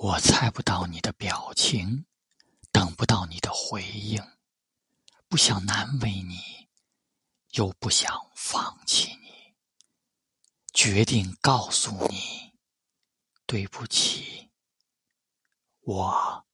我猜不到你的表情等不到你的回应。不想难为你又不想放弃你决定告诉你对不起我